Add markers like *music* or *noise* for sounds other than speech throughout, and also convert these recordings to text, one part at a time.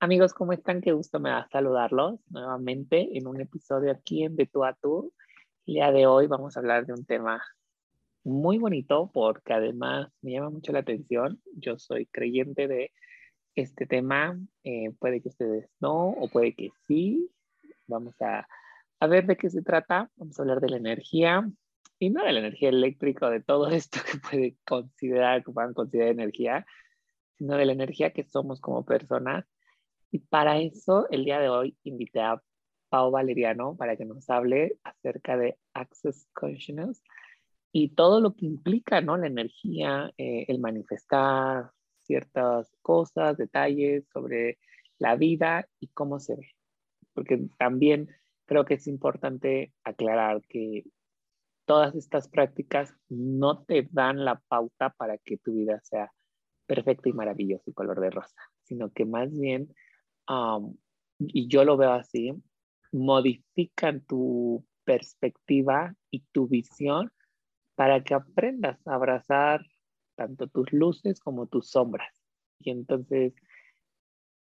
Amigos, ¿cómo están? Qué gusto me da saludarlos nuevamente en un episodio aquí en De Tú a Tú. El día de hoy vamos a hablar de un tema muy bonito porque además me llama mucho la atención. Yo soy creyente de este tema. Eh, puede que ustedes no o puede que sí. Vamos a, ver de qué se trata. Vamos a hablar de la energía y no de la energía eléctrica de todo *laughs* esto que puede considerar, que puedan considerar energía, sino de la energía que somos como personas y para eso, el día de hoy invité a Pau Valeriano para que nos hable acerca de Access Consciousness y todo lo que implica, ¿no? La energía, eh, el manifestar ciertas cosas, detalles sobre la vida y cómo se ve. Porque también creo que es importante aclarar que todas estas prácticas no te dan la pauta para que tu vida sea perfecta y maravillosa y color de rosa, sino que más bien y yo lo veo así, modifican tu perspectiva y tu visión para que aprendas a abrazar tanto tus luces como tus sombras. Y entonces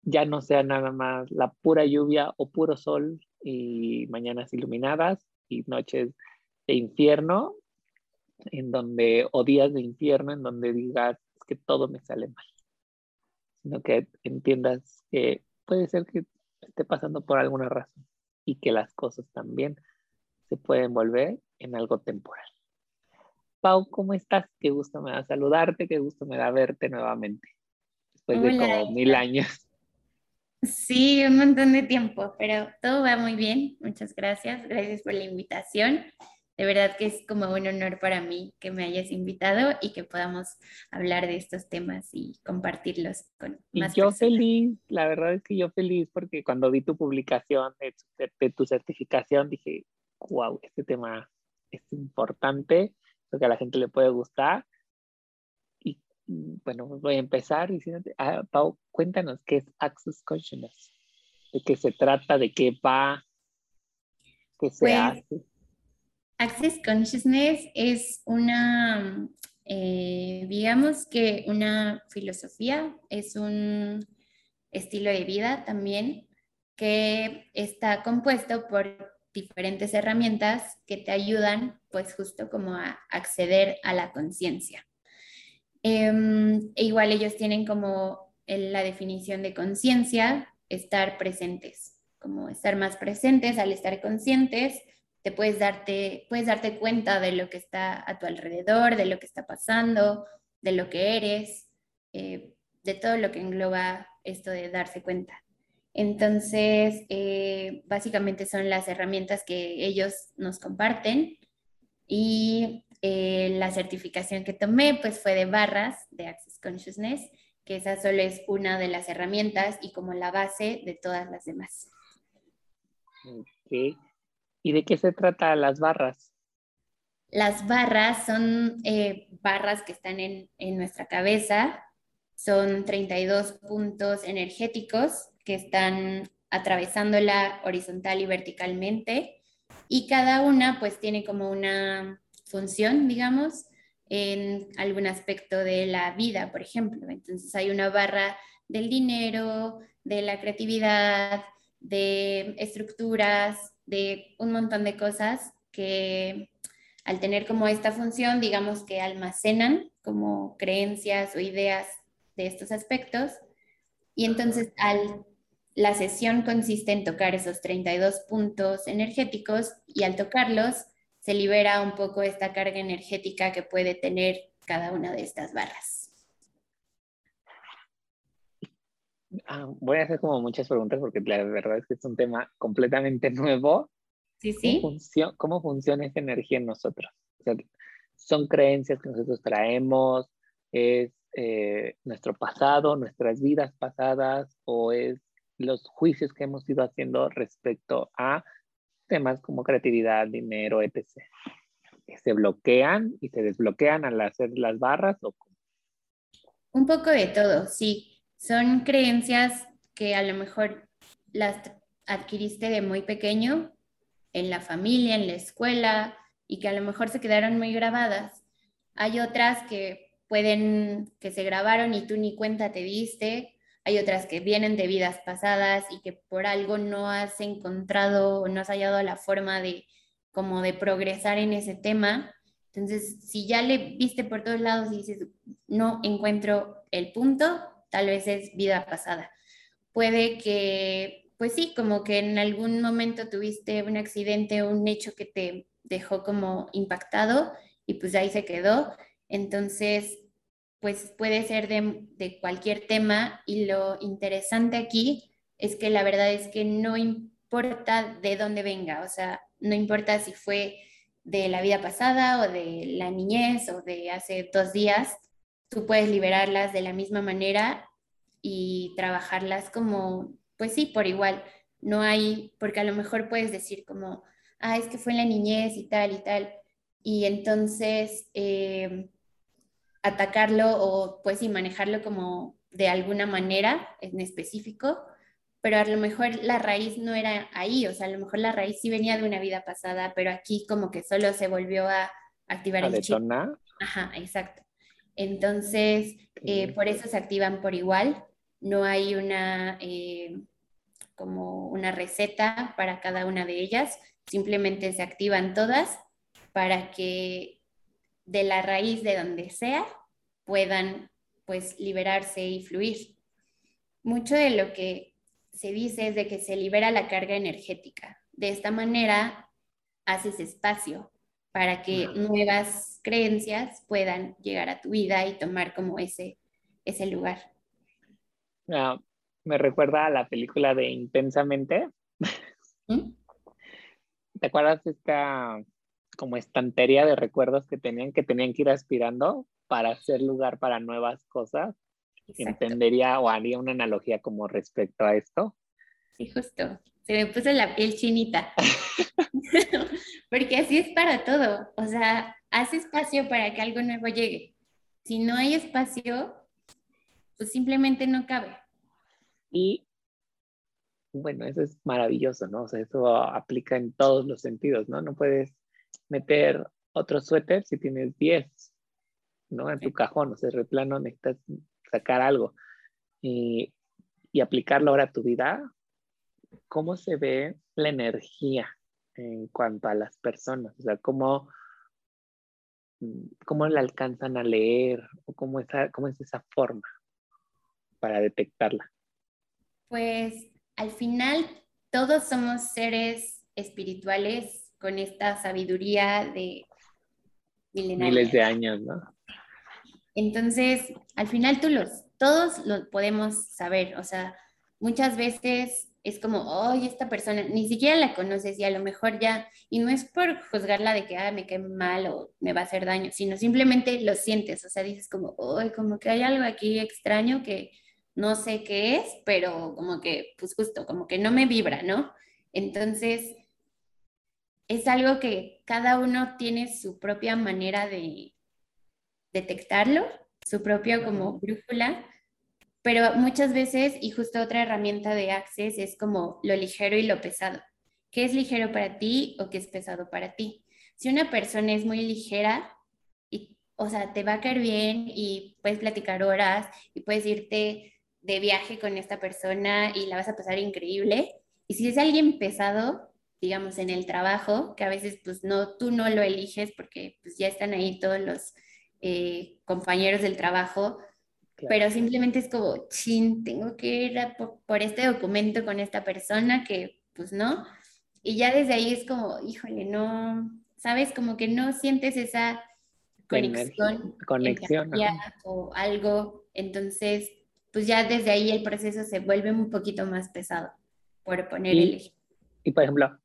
ya no sea nada más la pura lluvia o puro sol y mañanas iluminadas y noches de infierno, en donde, o días de infierno, en donde digas que todo me sale mal, sino que entiendas que puede ser que esté pasando por alguna razón y que las cosas también se pueden volver en algo temporal. Pau, ¿cómo estás? Qué gusto me da saludarte, qué gusto me da verte nuevamente, después de como mil años. Sí, un montón de tiempo, pero todo va muy bien. Muchas gracias. Gracias por la invitación de verdad que es como un honor para mí que me hayas invitado y que podamos hablar de estos temas y compartirlos con más y yo feliz, la verdad es que yo feliz porque cuando vi tu publicación de, tu certificación dije, wow, este tema es importante, porque a la gente le puede gustar. Y bueno, voy a empezar diciéndote, ah, Pau, cuéntanos qué es Access Consciousness, de qué se trata, de qué va, qué se pues, hace. Access Consciousness es una, eh, digamos que una filosofía, es un estilo de vida también que está compuesto por diferentes herramientas que te ayudan pues justo como a acceder a la conciencia. Em, e igual ellos tienen como la definición de conciencia, estar presentes, como estar más presentes al estar conscientes te puedes darte, puedes darte cuenta de lo que está a tu alrededor, de lo que está pasando, de lo que eres, eh, de todo lo que engloba esto de darse cuenta. Entonces, eh, básicamente son las herramientas que ellos nos comparten y eh, la certificación que tomé pues fue de barras de Access Consciousness, que esa solo es una de las herramientas y como la base de todas las demás. Okay. ¿Y de qué se trata las barras? Las barras son eh, barras que están en, en nuestra cabeza, son 32 puntos energéticos que están atravesándola horizontal y verticalmente y cada una pues tiene como una función, digamos, en algún aspecto de la vida, por ejemplo. Entonces hay una barra del dinero, de la creatividad, de estructuras, de un montón de cosas que al tener como esta función, digamos que almacenan como creencias o ideas de estos aspectos. Y entonces al, la sesión consiste en tocar esos 32 puntos energéticos y al tocarlos se libera un poco esta carga energética que puede tener cada una de estas barras. Ah, voy a hacer como muchas preguntas porque la verdad es que es un tema completamente *laughs* nuevo. Sí, sí. ¿Cómo, funciona esa energía en nosotros? son creencias que nosotros traemos, es eh, nuestro pasado, nuestras vidas pasadas, o es los juicios que hemos ido haciendo respecto a temas como creatividad, dinero, etc. ¿Se bloquean y se desbloquean al hacer las barras o Un poco de todo, sí. Son creencias que a lo mejor las adquiriste de muy pequeño, en la familia, en la escuela, y que a lo mejor se quedaron muy grabadas. Hay otras que pueden, que se grabaron y tú ni cuenta te diste, hay otras que vienen de vidas pasadas y que por algo no has encontrado o no has hallado la forma de como de progresar en ese tema. Entonces, si ya le viste por todos lados y dices, no encuentro el punto, tal vez es vida pasada. Puede que, pues sí, como que en algún momento tuviste un accidente o un hecho que te dejó como impactado y pues ahí se quedó. Entonces, pues puede ser de, cualquier tema y lo interesante aquí es que la verdad es que no importa de dónde venga, o sea, no importa si fue de la vida pasada o de la niñez o de hace dos días, tú puedes liberarlas de la misma manera y trabajarlas como, pues sí, por igual. No hay, porque a lo mejor puedes decir como, ah, es que fue en la niñez y tal y tal. Y entonces, eh, atacarlo o pues y manejarlo como de alguna manera en específico, pero a lo mejor la raíz no era ahí, o sea, a lo mejor la raíz sí venía de una vida pasada, pero aquí como que solo se volvió a activar el chip. Ajá, exacto. Entonces, eh, por eso se activan por igual, no hay una eh, como una receta para cada una de ellas, simplemente se activan todas para que de la raíz de donde sea puedan pues liberarse y fluir. Mucho de lo que se dice es de que se libera la carga energética. De esta manera haces espacio para que nuevas creencias puedan llegar a tu vida y tomar como ese, ese lugar. Ah, me recuerda a la película de Intensamente. ¿Mm? ¿Te acuerdas esta como estantería de recuerdos que tenían que tenían que ir aspirando para hacer lugar para nuevas cosas. Entendería o haría una analogía como respecto a esto. Sí, justo. Se me puso la piel chinita. *laughs* Porque así es para todo. O sea, haz espacio para que algo nuevo llegue. Si no hay espacio, pues simplemente no cabe. Y bueno, eso es maravilloso, ¿no? O sea, eso aplica en todos los sentidos, ¿no? No puedes meter otro suéter si tienes 10, ¿no? En tu cajón, o sea, de plano necesitas sacar algo y, y aplicarlo ahora a tu vida. ¿Cómo se ve la energía en cuanto a las personas? O sea, ¿cómo, cómo la alcanzan a leer o cómo, esa, cómo es esa forma para detectarla? Pues al final todos somos seres espirituales con esta sabiduría de miles de años, ¿no? Entonces, al final tú los, todos lo podemos saber, o sea, muchas veces es como, oye, esta persona, ni siquiera la conoces y a lo mejor ya, y no es por juzgarla de que, ah, me quede mal o me va a hacer daño, sino simplemente lo sientes, o sea, dices como, oye, como que hay algo aquí extraño que no sé qué es, pero como que, pues justo, como que no me vibra, ¿no? Entonces, es algo que cada uno tiene su propia manera de detectarlo, su propia como brújula, pero muchas veces, y justo otra herramienta de Access es como lo ligero y lo pesado. ¿Qué es ligero para ti o qué es pesado para ti? Si una persona es muy ligera, y, o sea, te va a caer bien y puedes platicar horas y puedes irte de viaje con esta persona y la vas a pasar increíble. Y si es alguien pesado, digamos, en el trabajo, que a veces pues no, tú no lo eliges porque pues ya están ahí todos los eh, compañeros del trabajo, pero simplemente es como, chin, tengo que ir por, este documento con esta persona que pues no, y ya desde ahí es como, híjole, no, sabes, como que no sientes esa conexión, conexión o algo, entonces pues ya desde ahí el proceso se vuelve un poquito más pesado por poner el ejemplo. Y por ejemplo,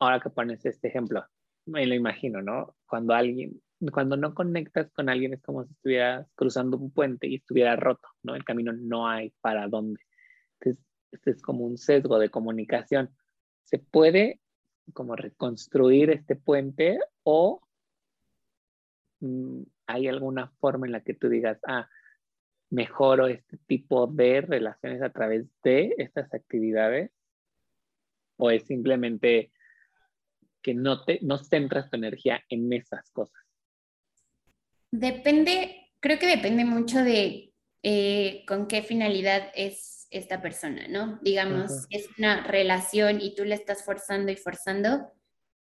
ahora que pones este ejemplo, me lo imagino, ¿no? Cuando alguien cuando no conectas con alguien es como si estuvieras cruzando un puente y estuviera roto, ¿no? El camino no hay para dónde. Entonces, este es como un sesgo de comunicación. Se puede como reconstruir este puente o mm, hay alguna forma en la que tú digas, ah, mejoro este tipo de relaciones a través de estas actividades o es simplemente que no te no centras tu energía en esas cosas depende creo que depende mucho de eh, con qué finalidad es esta persona no digamos es una relación y tú le estás forzando y forzando.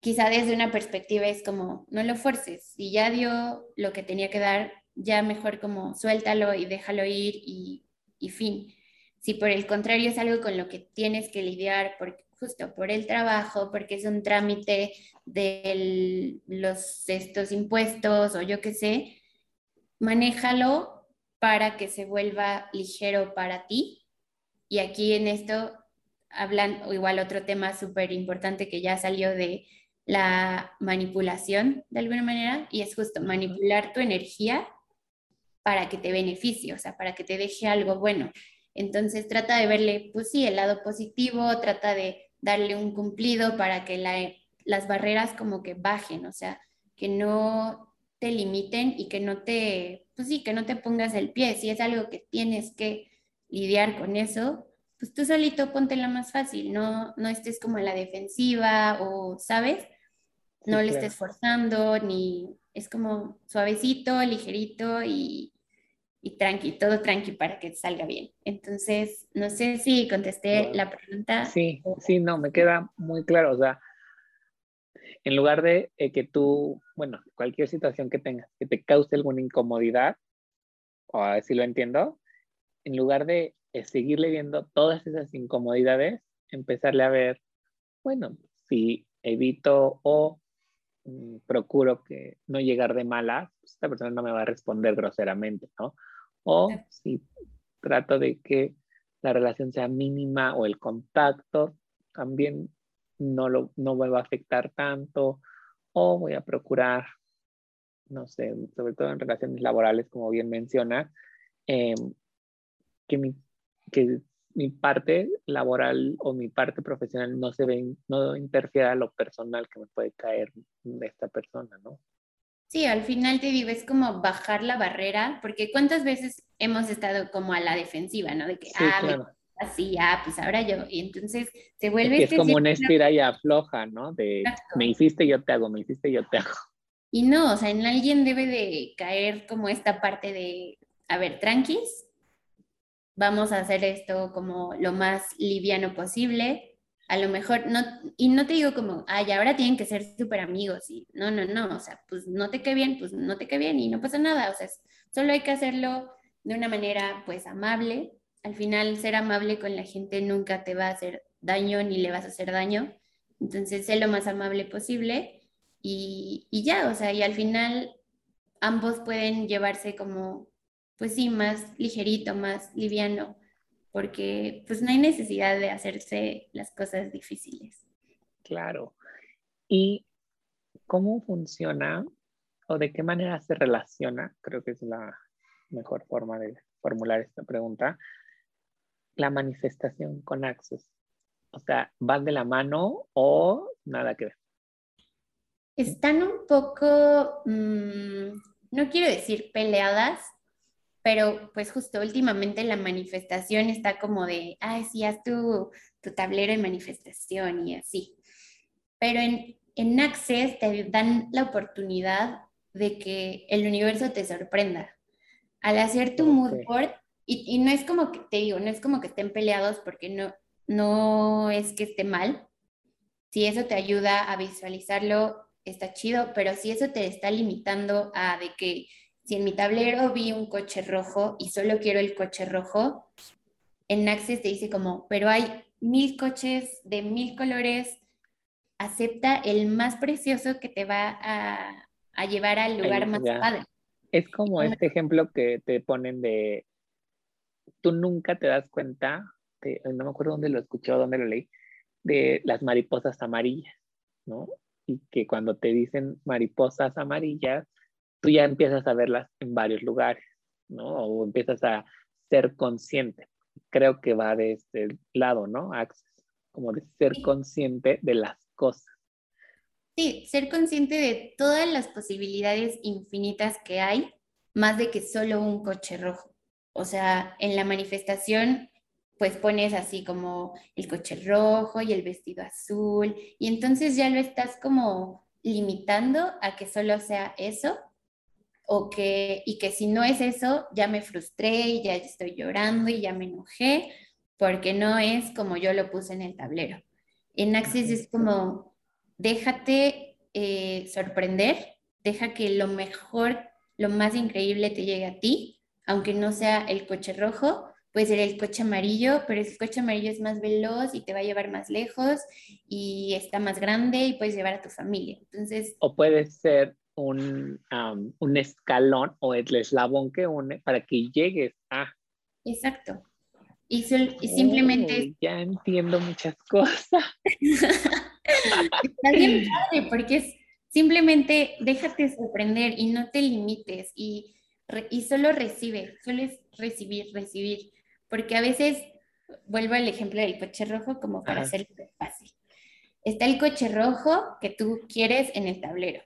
Quizá desde una perspectiva es como no lo fuerces y ya dio lo que tenía que dar ya mejor como suéltalo y déjalo ir y, fin. Si por el contrario es algo con lo que tienes que lidiar por, justo por el trabajo, porque es un trámite de los, estos impuestos o yo qué sé, manéjalo para que se vuelva ligero para ti. Y aquí en esto hablan, o igual otro tema súper importante que ya salió de la manipulación de alguna manera, y es justo manipular tu energía para que te beneficie, o sea, para que te deje algo bueno. Entonces trata de verle, pues sí, el lado positivo, trata de darle un cumplido para que las barreras como que bajen, o sea, que no te limiten y que no te, pues sí, que no te pongas el pie. Si es algo que tienes que lidiar con eso, pues tú solito ponte la más fácil, no, no estés como en la defensiva o, ¿sabes? No le estés forzando, ni es como suavecito, ligerito y, y tranqui, todo tranqui para que salga bien. Entonces, no sé si contesté la pregunta. Sí, sí, no, me queda muy claro. O sea, en lugar de eh, que tú, bueno, cualquier situación que tengas, que te cause alguna incomodidad, o así lo entiendo, en lugar de eh, seguirle viendo todas esas incomodidades, empezarle a ver, bueno, si evito o mm, procuro que no llegar de mala, pues esta persona no me va a responder groseramente, ¿no? O si trato de que la relación sea mínima o el contacto también no, lo, no va a afectar tanto. O voy a procurar, no sé, sobre todo en relaciones laborales, como bien menciona, em, que, mi, que mi parte laboral o mi parte profesional no se ve, no interfiera a lo personal que me puede caer de esta persona, ¿no? Sí, al final te digo, es como bajar la barrera, porque cuántas veces hemos estado como a la defensiva, ¿no? De que, ah, así, ah, pues ahora yo. Y entonces se vuelve... Es, este como una estira y afloja, ¿no? De me hiciste, yo te hago, me hiciste, yo te hago. Y no, o sea, en alguien debe de caer como esta parte de, a ver, tranquis, vamos a hacer esto como lo más liviano posible, a lo mejor, no, y no te digo como, ay, ahora tienen que ser súper amigos, y no, no, no, o sea, pues no te quede bien, pues no te quede bien y no pasa nada, o sea, solo hay que hacerlo de una manera, pues, amable. Al final, ser amable con la gente nunca te va a hacer daño ni le vas a hacer daño, entonces, sé lo más amable posible y, y ya, o sea, y al final ambos pueden llevarse como, pues sí, más ligerito, más liviano porque pues no hay necesidad de hacerse las cosas difíciles. Claro. ¿Y cómo funciona o de qué manera se relaciona? Creo que es la mejor forma de formular esta pregunta. La manifestación con Access. O sea, ¿van de la mano o nada que ver? Están un poco, mm, no quiero decir peleadas, pero pues justo últimamente la manifestación está como de, ay, sí, haz tu, tu tablero de manifestación y así. Pero en, en Access te dan la oportunidad de que el universo te sorprenda. Al hacer tu mood board, y, y, no es como que, te digo, no es como que estén peleados porque no, no es que esté mal. Si eso te ayuda a visualizarlo, está chido, pero si eso te está limitando a de que si en mi tablero vi un coche rojo y solo quiero el coche rojo, en Access te dice como, pero hay mil coches de mil colores, acepta el más precioso que te va a, llevar al lugar más padre. Es como este ejemplo que te ponen de, tú nunca te das cuenta, no me acuerdo dónde lo escuché o dónde lo leí, de las mariposas amarillas, ¿no? Y que cuando te dicen mariposas amarillas, tú ya empiezas a verlas en varios lugares, ¿no? O empiezas a ser consciente. Creo que va de este lado, ¿no? Access, como de ser consciente de las cosas. Sí, ser consciente de todas las posibilidades infinitas que hay, más de que solo un coche rojo. O sea, en la manifestación, pues pones así como el coche rojo y el vestido azul, y entonces ya lo estás como limitando a que solo sea eso, o que, y que si no es eso, ya me frustré y ya estoy llorando y ya me enojé, porque no es como yo lo puse en el tablero. En Access es como, déjate eh, sorprender, deja que lo mejor, lo más increíble te llegue a ti, aunque no sea el coche rojo, puede ser el coche amarillo, pero el coche amarillo es más veloz y te va a llevar más lejos y está más grande y puedes llevar a tu familia. Entonces... O puede ser un, un escalón o el eslabón que une para que llegues a... Exacto. Y, simplemente... ya entiendo muchas *laughs* cosas. Está bien padre, porque es simplemente déjate sorprender y no te limites y, y solo recibe, solo es recibir, recibir. Porque a veces, vuelvo al ejemplo del coche rojo como para hacerlo fácil. Está el coche rojo que tú quieres en el tablero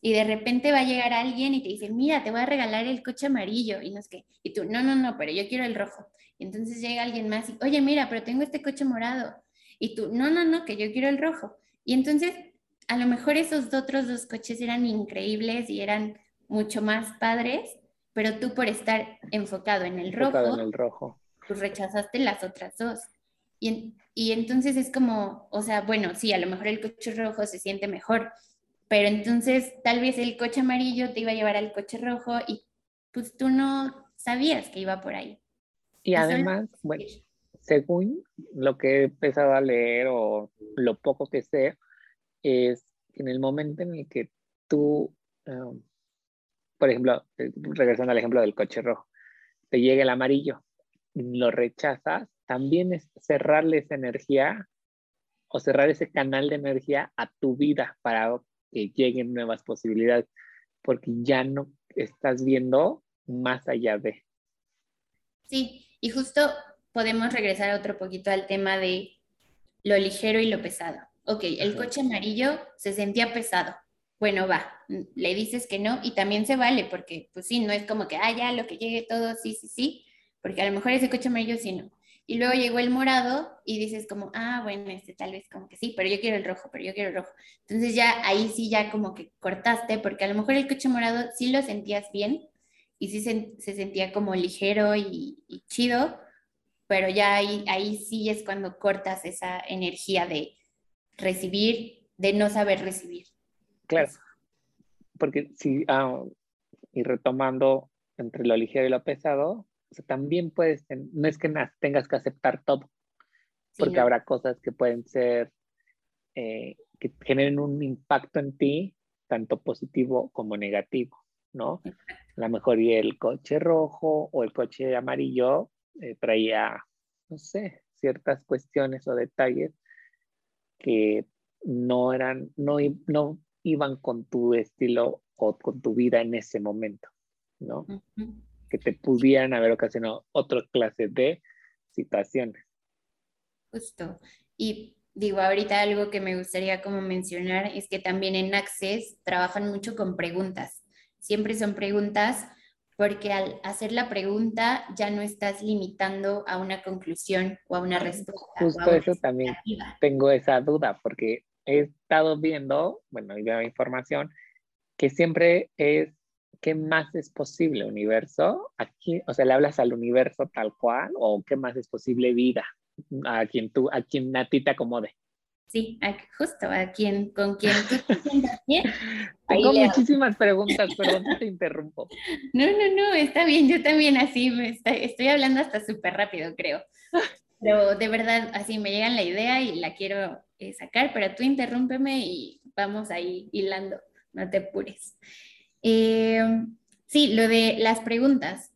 y de repente va a llegar alguien y te dice, mira, te voy a regalar el coche amarillo y no es que, y tú, no, no, no, pero yo quiero el rojo. Y entonces llega alguien más y, oye, mira, pero tengo este coche morado. Y tú, no, no, no, que yo quiero el rojo. Y entonces, a lo mejor esos otros dos coches eran increíbles y eran mucho más padres, pero tú por estar enfocado en el rojo, en el rojo. pues rechazaste las otras dos. Y, y entonces es como, o sea, bueno, sí, a lo mejor el coche rojo se siente mejor, pero entonces tal vez el coche amarillo te iba a llevar al coche rojo y pues tú no sabías que iba por ahí. Y además, bueno, según lo que he empezado a leer o lo poco que sé, es en el momento en el que tú, um, por ejemplo, eh, regresando al ejemplo del coche rojo, te llega el amarillo, lo rechazas, también es cerrarle esa energía o cerrar ese canal de energía a tu vida para que lleguen nuevas posibilidades, porque ya no estás viendo más allá de. Sí, y justo podemos regresar otro poquito al tema de lo ligero y lo pesado. Ok, el coche amarillo se sentía pesado. Bueno, va, le dices que no y también se vale porque, pues sí, no es como que, ah, ya, lo que llegue todo, sí, sí, sí, porque a lo mejor ese coche amarillo sí no. Y luego llegó el morado y dices como, ah, bueno, este tal vez como que sí, pero yo quiero el rojo, pero yo quiero el rojo. Entonces ya ahí sí ya como que cortaste, porque a lo mejor el coche morado sí lo sentías bien y sí se, sentía como ligero y, chido, pero ya ahí, ahí sí es cuando cortas esa energía de recibir, de no saber recibir. Claro, porque si, ah, y retomando entre lo ligero y lo pesado, también puedes, no es que tengas que aceptar todo, porque habrá cosas que pueden ser, eh, que generen un impacto en ti, tanto positivo como negativo, ¿no? A lo mejor y el coche rojo o el coche amarillo eh, traía, no sé, ciertas cuestiones o detalles que no eran, no, no iban con tu estilo o con tu vida en ese momento, ¿no? Que te pudieran haber ocasionado otra clase de situaciones. Justo. Y digo, ahorita algo que me gustaría como mencionar es que también en Access trabajan mucho con preguntas. Siempre son preguntas porque al hacer la pregunta ya no estás limitando a una conclusión o a una respuesta. Justo eso también tengo esa duda porque he estado viendo, bueno, y veo información, que siempre es ¿qué más es posible, universo? Aquí, o sea, ¿le hablas al universo tal cual o qué más es posible vida? A quien tú, a quien a ti te acomode. Sí, justo a quien, con quien tú te. *laughs* Tengo muchísimas preguntas, *laughs* perdón te interrumpo. No, no, no, está bien, yo también así, me estoy hablando hasta súper rápido, creo. Pero de verdad, así me llega la idea y la quiero eh, sacar, pero tú interrúmpeme y vamos ahí hilando, no te apures. Eh, sí, lo de las preguntas.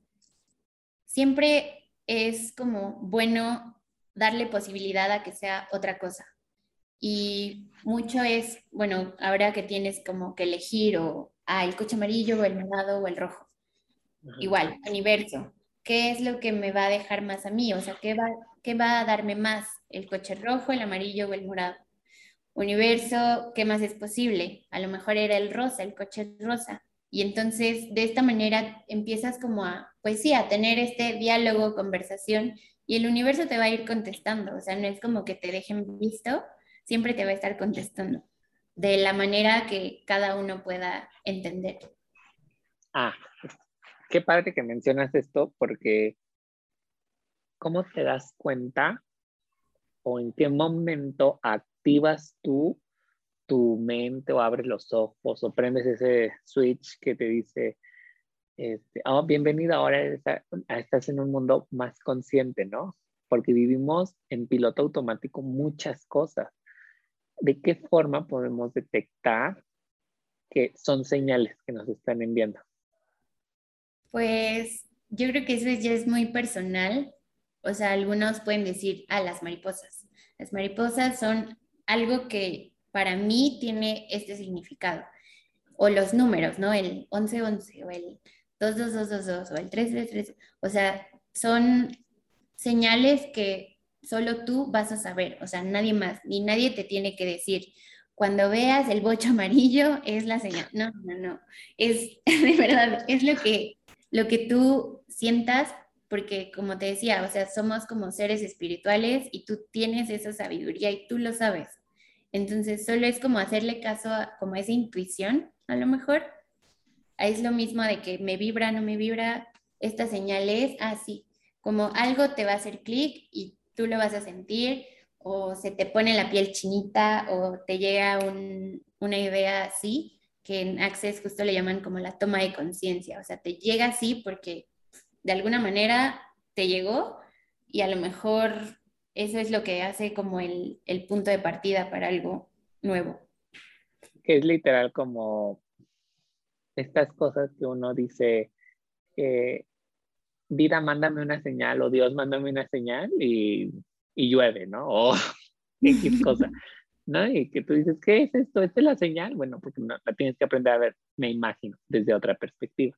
Siempre es como bueno darle posibilidad a que sea otra cosa. Y mucho es, bueno, ahora que tienes como que elegir o ah, el coche amarillo o el morado o el rojo. Igual, universo. ¿Qué es lo que me va a dejar más a mí? O sea, ¿qué va, ¿qué va a darme más? ¿El coche rojo, el amarillo o el morado? Universo, ¿qué más es posible? A lo mejor era el rosa, el coche rosa. Y entonces, de esta manera, empiezas como a, pues sí, a tener este diálogo, conversación, y el universo te va a ir contestando. O sea, no es como que te dejen visto, siempre te va a estar contestando de la manera que cada uno pueda entender. Ah, qué padre que mencionas esto, porque ¿cómo te das cuenta o en qué momento activas tú tu mente o abres los ojos o prendes ese switch que te dice, este, oh, bienvenida, ahora estás en un mundo más consciente, ¿no? Porque vivimos en piloto automático muchas cosas. ¿De qué forma podemos detectar que son señales que nos están enviando? Pues yo creo que eso ya es muy personal. O sea, algunos pueden decir, a ah, las mariposas. Las mariposas son algo que para mí tiene este significado. O los números, ¿no? El 1111 o el 22222 o el 333. O sea, son señales que solo tú vas a saber, o sea, nadie más, ni nadie te tiene que decir. Cuando veas el bocho amarillo es la señal. No, no, no. Es *laughs* de verdad, es lo que, lo que tú sientas, porque como te decía, o sea, somos como seres espirituales y tú tienes esa sabiduría y tú lo sabes. Entonces, solo es como hacerle caso a como esa intuición, a lo mejor. Es lo mismo de que me vibra, no me vibra, esta señal es así, como algo te va a hacer clic y tú lo vas a sentir, o se te pone la piel chinita, o te llega una idea así, que en Access justo le llaman como la toma de conciencia, o sea, te llega así porque de alguna manera te llegó y a lo mejor eso es lo que hace como el, punto de partida para algo nuevo. Que es literal como estas cosas que uno dice, eh, vida, mándame una señal, o Dios, mándame una señal y, llueve, ¿no? O *laughs* X cosa, ¿no? Y que tú dices, ¿qué es esto? ¿Esta es la señal? Bueno, porque no, la tienes que aprender a ver, me imagino, desde otra perspectiva.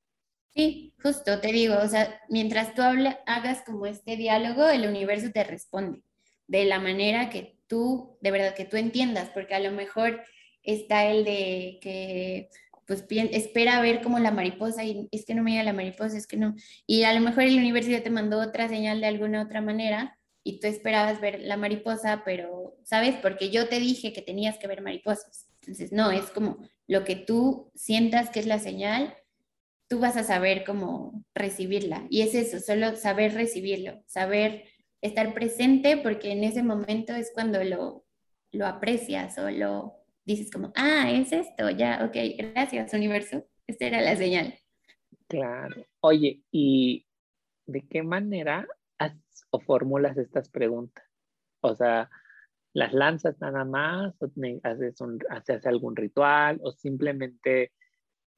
Sí, justo te digo, o sea, mientras tú hagas como este diálogo, el universo te responde de la manera que tú, de verdad, que tú entiendas, porque a lo mejor está el de que pues espera a ver como la mariposa y es que no me llega la mariposa, es que no. Y a lo mejor el universo te mandó otra señal de alguna otra manera y tú esperabas ver la mariposa, pero, ¿sabes? Porque yo te dije que tenías que ver mariposas. Entonces, no, es como lo que tú sientas que es la señal, tú vas a saber cómo recibirla. Y es eso, solo saber recibirlo, saber estar presente porque en ese momento es cuando lo, lo aprecias o lo dices como, ah, es esto, ya, ok, gracias universo, esta era la señal. Claro. Oye, ¿y de qué manera o formulas estas preguntas? O sea, ¿las lanzas nada más? ¿O haces, un, haces algún ritual? ¿O simplemente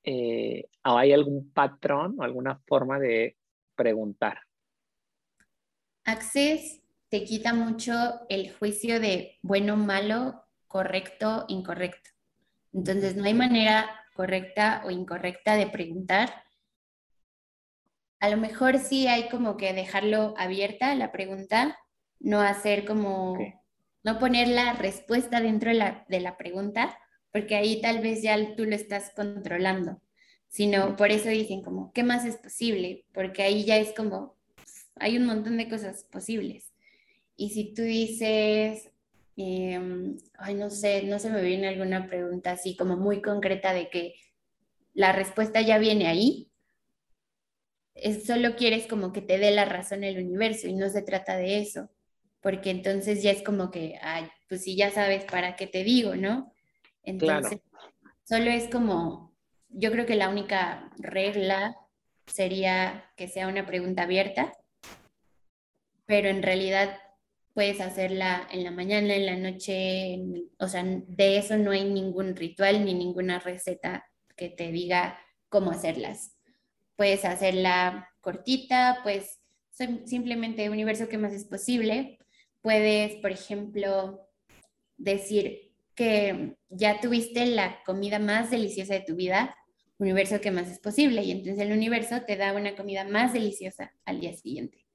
eh, ¿o hay algún patrón o alguna forma de preguntar? Access te quita mucho el juicio de bueno, malo, correcto, incorrecto. Entonces, no hay manera correcta o incorrecta de preguntar. A lo mejor sí hay como que dejarlo abierta la pregunta, no hacer como, no poner la respuesta dentro de la, de la pregunta, porque ahí tal vez ya tú lo estás controlando, sino por eso dicen como, ¿qué más es posible? Porque ahí ya es como, hay un montón de cosas posibles. Y si tú dices, em, ay, no sé, no se me viene alguna pregunta así como muy concreta de que la respuesta ya viene ahí, es, solo quieres como que te dé la razón el universo y no se trata de eso, porque entonces ya es como que, ay, pues si ya sabes para qué te digo, ¿no? Entonces, solo es como, yo creo que la única regla sería que sea una pregunta abierta pero en realidad puedes hacerla en la mañana, en la noche, o sea, de eso no hay ningún ritual ni ninguna receta que te diga cómo hacerlas. Puedes hacerla cortita, pues simplemente universo que más es posible. Puedes, por ejemplo, decir que ya tuviste la comida más deliciosa de tu vida universo, ¿qué más es posible? Y entonces el universo te da una comida más deliciosa al día siguiente.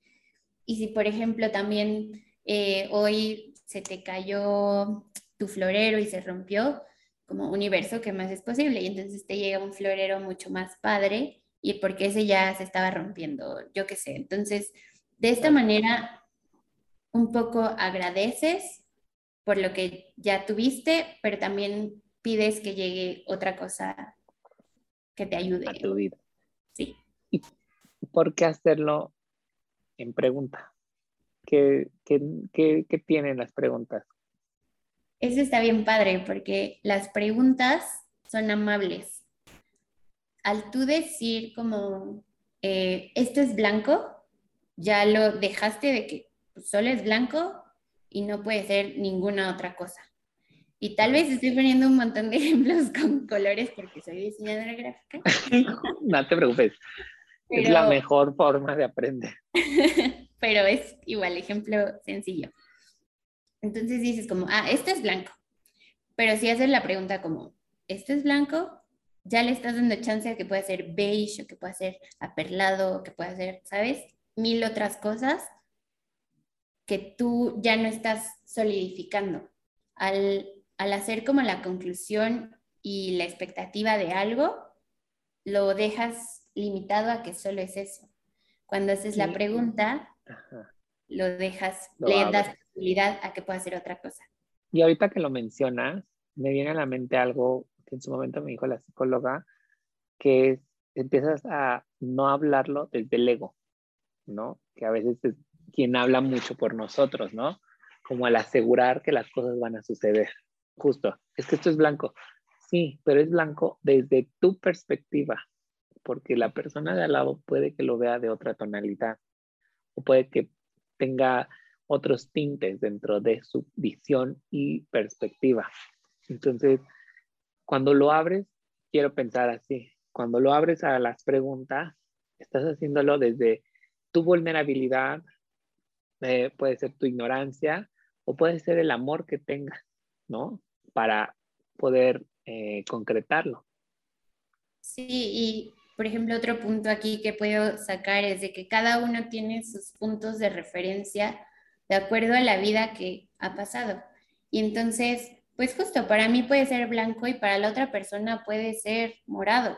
Y si, por ejemplo, también eh, hoy se te cayó tu florero y se rompió, como universo, ¿qué más es posible? Y entonces te llega un florero mucho más padre y porque ese ya se estaba rompiendo, yo qué sé. Entonces, de esta manera, un poco agradeces por lo que ya tuviste, pero también pides que llegue otra cosa que te ayude. A tu vida. Sí. ¿Y por qué hacerlo en pregunta? ¿Qué, tienen las preguntas? Eso está bien padre porque las preguntas son amables. Al tú decir como, eh, esto es blanco, ya lo dejaste de que solo es blanco y no puede ser ninguna otra cosa. Y tal vez estoy poniendo un montón de *laughs* ejemplos con colores porque soy diseñadora gráfica. *laughs* no te preocupes. Es la mejor forma de aprender. *laughs* Pero es igual, ejemplo sencillo. Entonces dices como, ah, esto es blanco. Pero si haces la pregunta como, ¿esto es blanco? Ya le estás dando chance a que pueda ser beige o que pueda ser aperlado o que pueda ser, ¿sabes? Mil otras cosas que tú ya no estás solidificando. Al al hacer como la conclusión y la expectativa de algo, lo dejas limitado a que solo es eso. Cuando haces la pregunta, lo dejas, le das posibilidad a que pueda ser otra cosa. Y ahorita que lo mencionas, me viene a la mente algo que en su momento me dijo la psicóloga, que es, empiezas a no hablarlo desde el ego, ¿no? Que a veces es quien habla mucho por nosotros, ¿no? Como al asegurar que las cosas van a suceder justo, es que esto es blanco. Sí, pero es blanco desde tu perspectiva, porque la persona de al lado puede que lo vea de otra tonalidad o puede que tenga otros tintes dentro de su visión y perspectiva. Entonces, cuando lo abres, quiero pensar así, cuando lo abres a las preguntas, estás haciéndolo desde tu vulnerabilidad, eh, puede ser tu ignorancia o puede ser el amor que tengas ¿no? Para poder eh, concretarlo. Sí, y por ejemplo, otro punto aquí que puedo sacar es de que cada uno tiene sus puntos de referencia de acuerdo a la vida que ha pasado. Y entonces, pues justo para mí puede ser blanco y para la otra persona puede ser morado.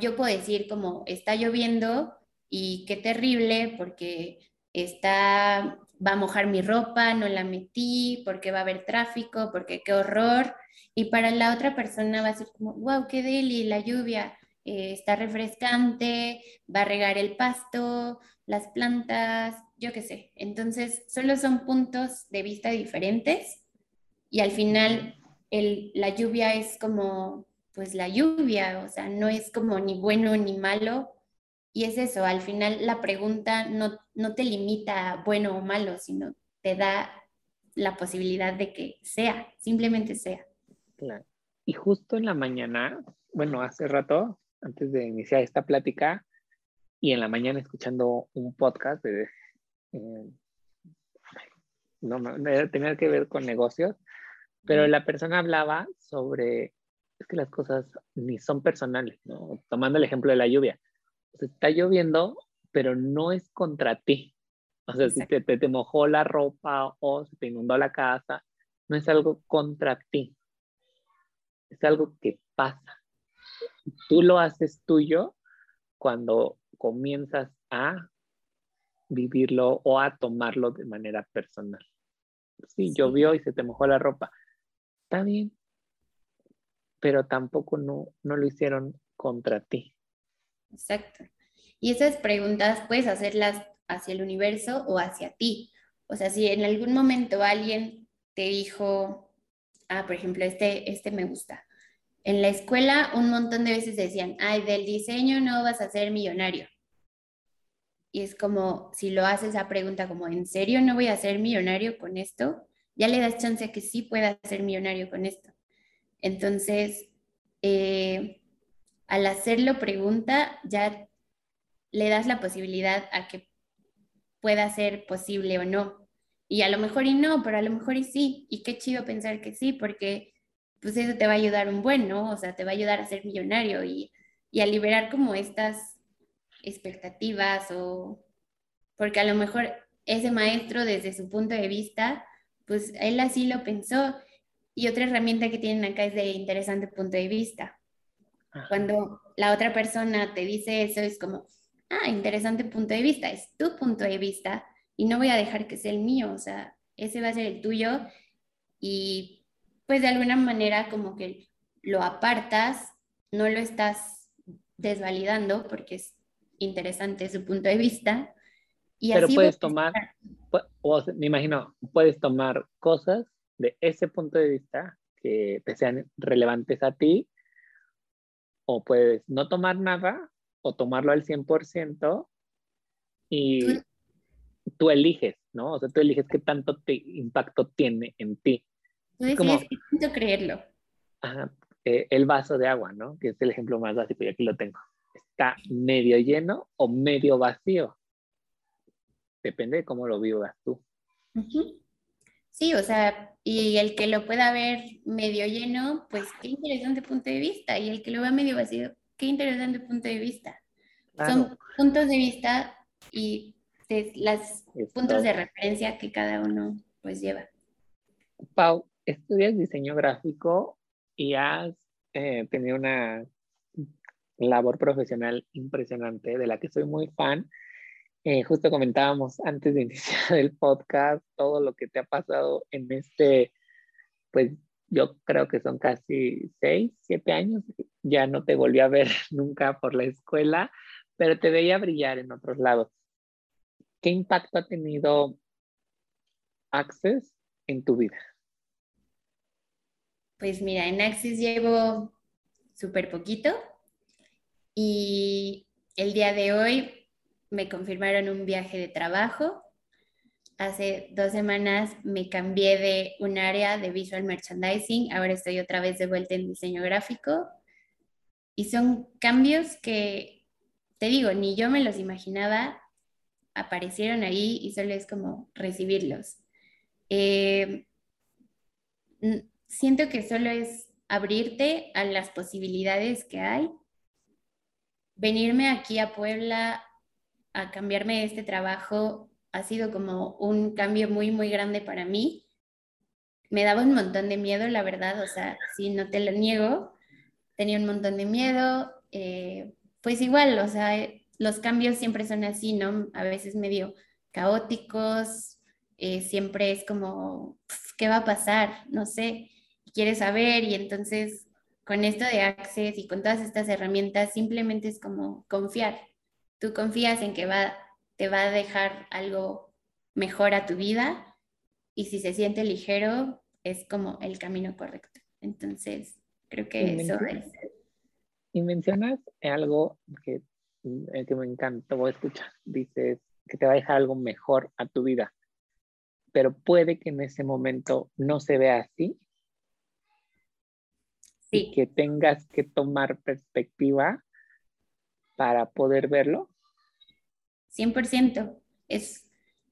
Yo puedo decir como está lloviendo y qué terrible porque está va a mojar mi ropa, no la metí, porque va a haber tráfico, porque qué horror. Y para la otra persona va a ser como, wow, qué deli, la lluvia eh, está refrescante, va a regar el pasto, las plantas, yo qué sé. Entonces, solo son puntos de vista diferentes y al final la lluvia es como, pues la lluvia, o sea, no es como ni bueno ni malo, y es eso, al final la pregunta no, no te limita a bueno o malo, sino te da la posibilidad de que sea, simplemente sea. Claro. Y justo en la mañana, bueno, hace rato, antes de iniciar esta plática, y en la mañana escuchando un podcast de, eh, no, tenía que ver con negocios, pero la persona hablaba sobre, es que las cosas ni son personales, ¿no? Tomando el ejemplo de la lluvia, está lloviendo, pero no es contra ti. O sea, si te, te, mojó la ropa o se te inundó la casa, no es algo contra ti. Es algo que pasa. Tú lo haces tuyo cuando comienzas a vivirlo o a tomarlo de manera personal. Sí, llovió y se te mojó la ropa. Está bien, pero tampoco no, no lo hicieron contra ti. Exacto. Y esas preguntas puedes hacerlas hacia el universo o hacia ti. O sea, si en algún momento alguien te dijo, ah, por ejemplo, este, este me gusta. En la escuela un montón de veces decían, ay, del diseño no vas a ser millonario. Y es como, si lo haces esa pregunta como, ¿en serio no voy a ser millonario con esto? Ya le das chance a que sí pueda ser millonario con esto. Entonces, eh, al hacerlo pregunta, ya le das la posibilidad a que pueda ser posible o no. Y a lo mejor y no, pero a lo mejor y sí. Y qué chido pensar que sí, porque pues eso te va a ayudar un buen, ¿no? O sea, te va a ayudar a ser millonario y, y a liberar como estas expectativas o porque a lo mejor ese maestro desde su punto de vista, pues él así lo pensó. Y otra herramienta que tienen acá es de interesante punto de vista. Cuando la otra persona te dice eso, es como, ah, interesante punto de vista, es tu punto de vista y no voy a dejar que sea el mío, o sea, ese va a ser el tuyo y pues de alguna manera como que lo apartas, no lo estás desvalidando porque es interesante su punto de vista. Y Pero puedes tomar, o me imagino, puedes tomar cosas de ese punto de vista que te sean relevantes a ti, o puedes no tomar nada o tomarlo al 100% y tú eliges, ¿no? O sea, tú eliges qué tanto te, impacto tiene en ti. Tú decides qué tanto creerlo. Ajá, eh, el vaso de agua, ¿no? Que es el ejemplo más básico y aquí lo tengo. ¿Está medio lleno o medio vacío? Depende de cómo lo vivas tú. Sí, o sea, y el que lo pueda ver medio lleno, pues qué interesante punto de vista. Y el que lo vea medio vacío, qué interesante punto de vista. Son puntos de vista y los puntos de referencia que cada uno pues lleva. Pau, estudias diseño gráfico y has eh, tenido una labor profesional impresionante de la que soy muy fan. Eh, justo comentábamos antes de iniciar el podcast todo lo que te ha pasado en este, pues yo creo que son casi seis, siete años. Ya no te volví a ver *laughs* nunca por la escuela, pero te veía brillar en otros lados. ¿Qué impacto ha tenido Access en tu vida? Pues mira, en Access llevo súper poquito y el día de hoy me confirmaron un viaje de trabajo. Hace dos semanas me cambié de un área de visual merchandising, ahora estoy otra vez de vuelta en diseño gráfico y son cambios que, te digo, ni yo me los imaginaba aparecieron ahí y solo es como recibirlos. Eh, siento que solo es abrirte a las posibilidades que hay. Venirme aquí a Puebla a cambiarme de este trabajo ha sido como un cambio muy, muy grande para mí. Me daba un montón de miedo, la verdad, o sea, si no te lo niego, tenía un montón de miedo. Eh, pues igual, o sea, los cambios siempre son así, ¿no? A veces medio caóticos, eh, siempre es como, ¿qué va a pasar? No sé, quieres saber y entonces con esto de Access y con todas estas herramientas simplemente es como confiar. Tú confías en que va, te va a dejar algo mejor a tu vida y si se siente ligero es como el camino correcto. Entonces, creo que eso es. Y mencionas algo que el que me encantó escuchar. Dices que te va a dejar algo mejor a tu vida, pero puede que en ese momento no se vea así. Sí. Y que tengas que tomar perspectiva para poder verlo. 100%. Es,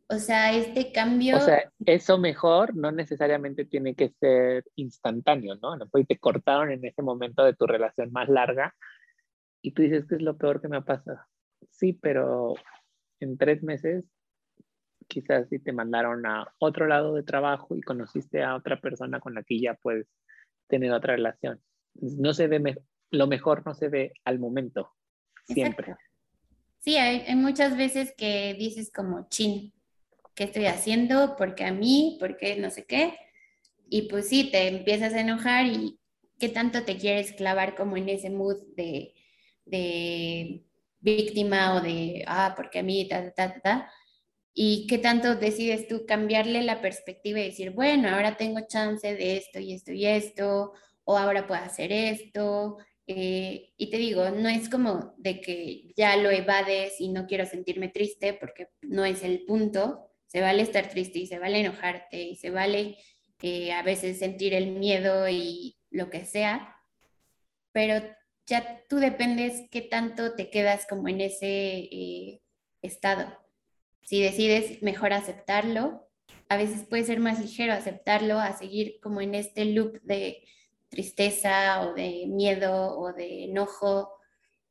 o sea, este cambio... O sea, eso mejor no necesariamente tiene que ser instantáneo, ¿no? Pues te cortaron en ese momento de tu relación más larga y tú dices que es lo peor que me ha pasado. Sí, pero en tres meses quizás sí te mandaron a otro lado de trabajo y conociste a otra persona con la que ya puedes tener otra relación. No se ve, lo mejor no se ve al momento, siempre. Sí, hay, hay, muchas veces que dices como, chin, ¿qué estoy haciendo? ¿Por qué a mí? ¿Por qué no sé qué? Y pues sí, te empiezas a enojar y qué tanto te quieres clavar como en ese mood de de víctima o de, ah, porque a mí, ta, ta, ta, ta. Y qué tanto decides tú cambiarle la perspectiva y decir, bueno, ahora tengo chance de esto y esto y esto, o ahora puedo hacer esto. Eh, y te digo, no es como de que ya lo evades y no quiero sentirme triste, porque no es el punto. Se vale estar triste y se vale enojarte y se vale eh, a veces sentir el miedo y lo que sea, pero ya tú dependes qué tanto te quedas como en ese eh, estado. Si decides mejor aceptarlo, a veces puede ser más ligero aceptarlo a seguir como en este loop de tristeza o de miedo o de enojo,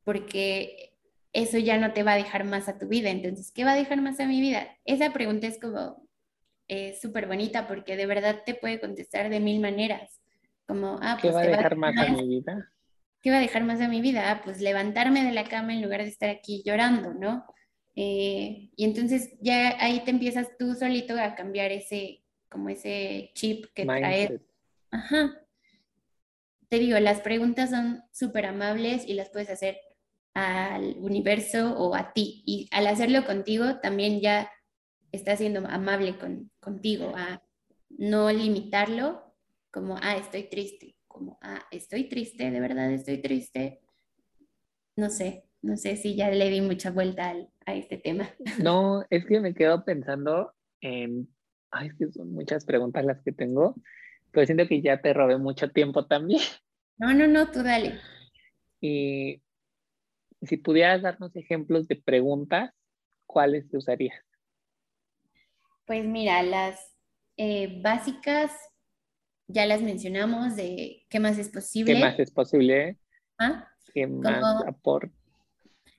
porque eso ya no te va a dejar más a tu vida. Entonces, ¿qué va a dejar más a mi vida? Esa pregunta es como súper bonita porque de verdad te puede contestar de mil maneras. Como, ah, ¿Qué pues va a dejar más a mi vida? ¿Qué va a dejar más a mi vida? Ah, pues levantarme de la cama en lugar de estar aquí llorando, ¿no? Eh, y entonces ya ahí te empiezas tú solito a cambiar ese, como ese chip que trae. Ajá. Te digo, las preguntas son súper amables y las puedes hacer al universo o a ti. Y al hacerlo contigo, también ya estás siendo amable con, contigo, a no limitarlo como, ah, estoy triste, como, ah, estoy triste, de verdad estoy triste. No sé, no sé si ya le di mucha vuelta a este tema. No, es que me quedo pensando en, ay, es que son muchas preguntas las que tengo, pero siento que ya te robé mucho tiempo también. No, no, no, tú dale. Y si pudieras darnos ejemplos de preguntas, ¿cuáles te usarías? Pues mira, las eh, básicas ya las mencionamos de qué más es posible. ¿Qué más es posible? ¿Ah? ¿Qué más?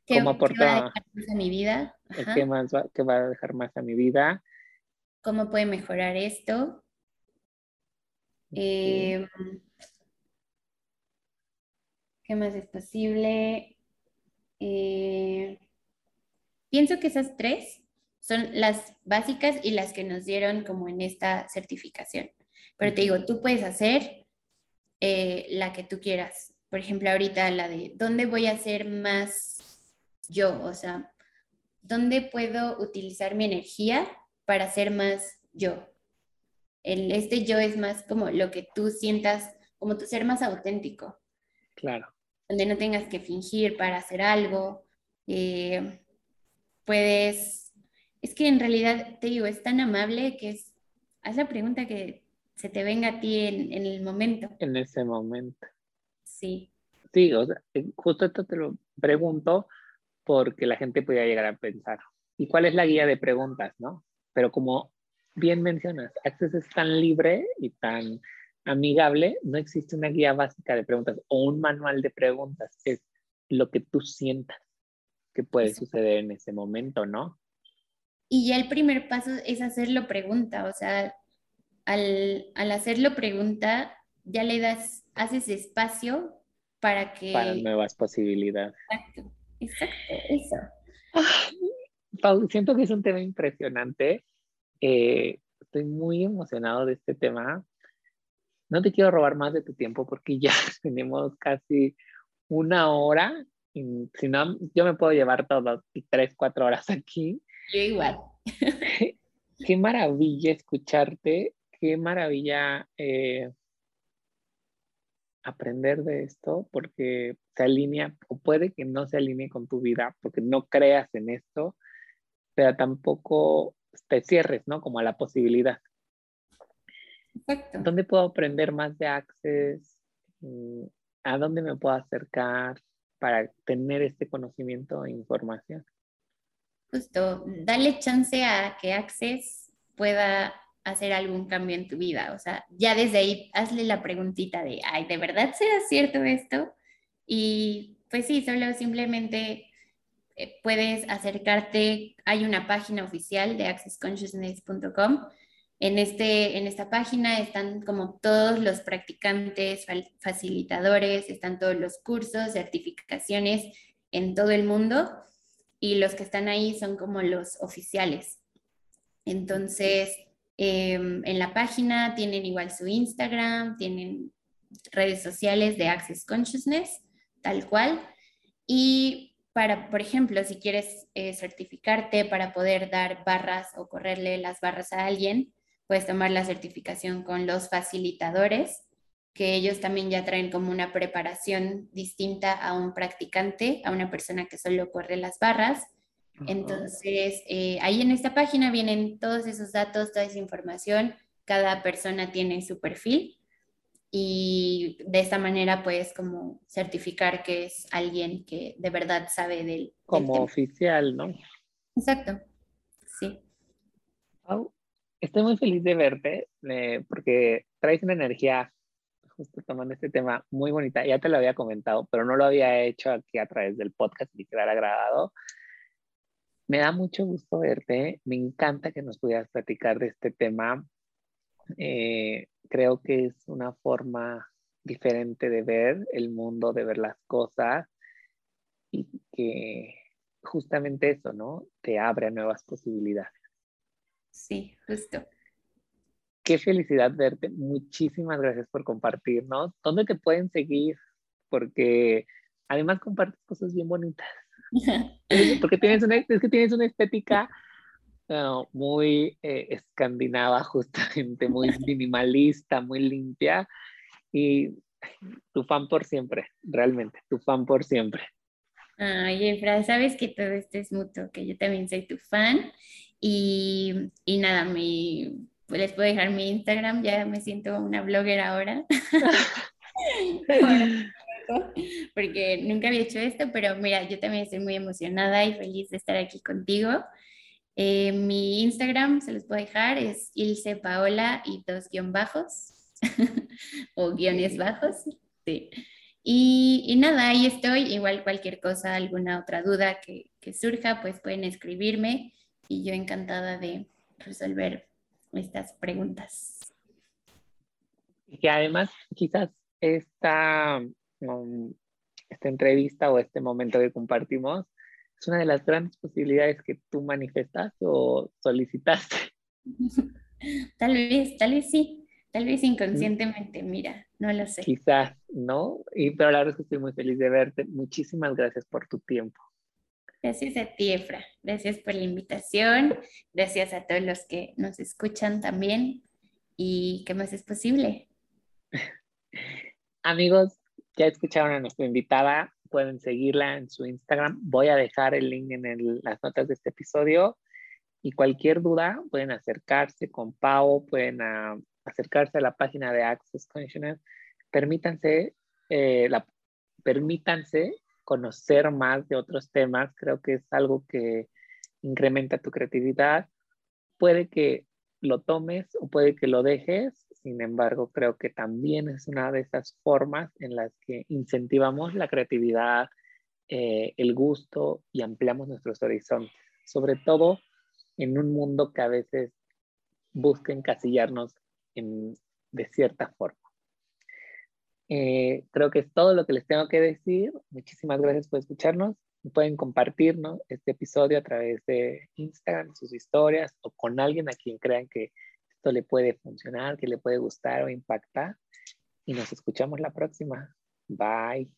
¿Qué, ¿Cómo aporta? ¿qué va a dejar más a mi vida? ¿Qué más va, qué va a dejar más a mi vida? ¿Cómo puede mejorar esto? Eh, ¿Qué más es posible? Eh, pienso que esas tres son las básicas y las que nos dieron como en esta certificación. Pero te digo, tú puedes hacer eh, la que tú quieras. Por ejemplo, ahorita la de dónde voy a ser más yo, o sea, dónde puedo utilizar mi energía para ser más yo. El, este yo es más como lo que tú sientas, como tu ser más auténtico. Claro. Donde no tengas que fingir para hacer algo. Eh, puedes, es que en realidad te digo, es tan amable que es, haz la pregunta que se te venga a ti en, el momento. En ese momento. Sí. Sí, o sea, eh, justo esto te lo pregunto porque la gente podría llegar a pensar, ¿y cuál es la guía de preguntas, no? Pero como bien mencionas, Access es tan libre y tan amigable, no existe una guía básica de preguntas o un manual de preguntas, es lo que tú sientas que puede suceder en ese momento, ¿no? Y ya el primer paso es hacerlo pregunta, o sea, al, al hacerlo pregunta, ya le das, haces espacio para que... Para nuevas posibilidades. Exacto, exacto, eso. Pau, siento que es un tema impresionante. Eh, estoy muy emocionado de este tema. No te quiero robar más de tu tiempo porque ya *laughs* tenemos casi una hora. Y si no, yo me puedo llevar todas tres, cuatro horas aquí. Yo igual. *laughs* Qué maravilla escucharte qué maravilla eh, aprender de esto porque se alinea o puede que no se alinee con tu vida porque no creas en esto, pero tampoco te cierres, ¿no? Como a la posibilidad. Exacto. ¿Dónde puedo aprender más de Access? Mm, ¿A dónde me puedo acercar para tener este conocimiento e información? Justo, dale chance a que Access pueda hacer algún cambio en tu vida. O sea, ya desde ahí hazle la preguntita de, ay, ¿de verdad será cierto esto? Y pues sí, solo simplemente puedes acercarte, hay una página oficial de accessconsciousness.com. En, este, en esta página están como todos los practicantes, facilitadores, están todos los cursos, certificaciones en todo el mundo y los que están ahí son como los oficiales. Entonces, Em, en la página tienen igual su Instagram, tienen redes sociales de Access Consciousness, tal cual. Y para, por ejemplo, si quieres eh, certificarte para poder dar barras o correrle las barras a alguien, puedes tomar la certificación con los facilitadores, que ellos también ya traen como una preparación distinta a un practicante, a una persona que solo corre las barras. Entonces, eh, ahí en esta página vienen todos esos datos, toda esa información. Cada persona tiene su perfil y de esta manera puedes como certificar que es alguien que de verdad sabe del, como oficial, ¿no? Exacto, sí. estoy muy feliz de verte eh, porque traes una energía justo tomando este tema muy bonita. Ya te lo había comentado, pero no lo había hecho aquí a través del podcast y quedar agradado. Me da mucho gusto verte. Me encanta que nos pudieras platicar de este tema. Eh, creo que es una forma diferente de ver el mundo, de ver las cosas y que justamente eso, ¿no? Te abre a nuevas posibilidades. Sí, justo. Qué felicidad verte. Muchísimas gracias por compartirnos. ¿Dónde te pueden seguir? Porque además compartes cosas bien bonitas. *laughs* Porque tienes una, es que tienes una estética muy eh, escandinava, *laughs* justamente, muy *laughs* minimalista, muy limpia. Y tu fan por siempre, realmente, tu fan por siempre. Ay, Efra, sabes que todo esto es mutuo, que yo también soy tu fan. Y, y nada, me, les puedo dejar mi Instagram, ya me siento una blogger ahora. *laughs* porque nunca había hecho esto, pero mira, yo también estoy muy emocionada y feliz de estar aquí contigo. Eh, mi Instagram, se los puedo dejar, es Ilse Paola y dos guion bajos, *laughs* o guiones bajos, sí. Y, y, nada, ahí estoy, igual cualquier cosa, alguna otra duda que, que surja, pues pueden escribirme y yo encantada de resolver estas preguntas. Y que además quizás esta esta entrevista o este momento que compartimos es una de las grandes posibilidades que tú manifestaste o solicitaste. *laughs* Tal vez, tal vez sí, tal vez inconscientemente, mira, no lo sé. Quizás, ¿no? Y, pero la verdad es que estoy muy feliz de verte. Muchísimas gracias por tu tiempo. Gracias a ti, Efra. Gracias por la invitación. Gracias a todos los que nos escuchan también. ¿Y qué más es posible? *laughs* Amigos, ya escucharon a nuestra invitada, pueden seguirla en su Instagram. Voy a dejar el link en las notas de este episodio. Y cualquier duda, pueden acercarse con Pau, pueden ah, acercarse a la página de Access Consciousness. Permítanse, eh, la, permítanse conocer más de otros temas. Creo que es algo que incrementa tu creatividad. Puede que lo tomes o puede que lo dejes, sin embargo, creo que también es una de esas formas en las que incentivamos la creatividad, eh, el gusto y ampliamos nuestros horizontes, sobre todo en un mundo que a veces busca encasillarnos de cierta forma. Eh, creo que es todo lo que les tengo que decir. Muchísimas gracias por escucharnos. Pueden compartirnos este episodio a través de Instagram, sus historias o con alguien a quien crean que le puede funcionar, que le puede gustar o impactar. Y nos escuchamos la próxima. Bye.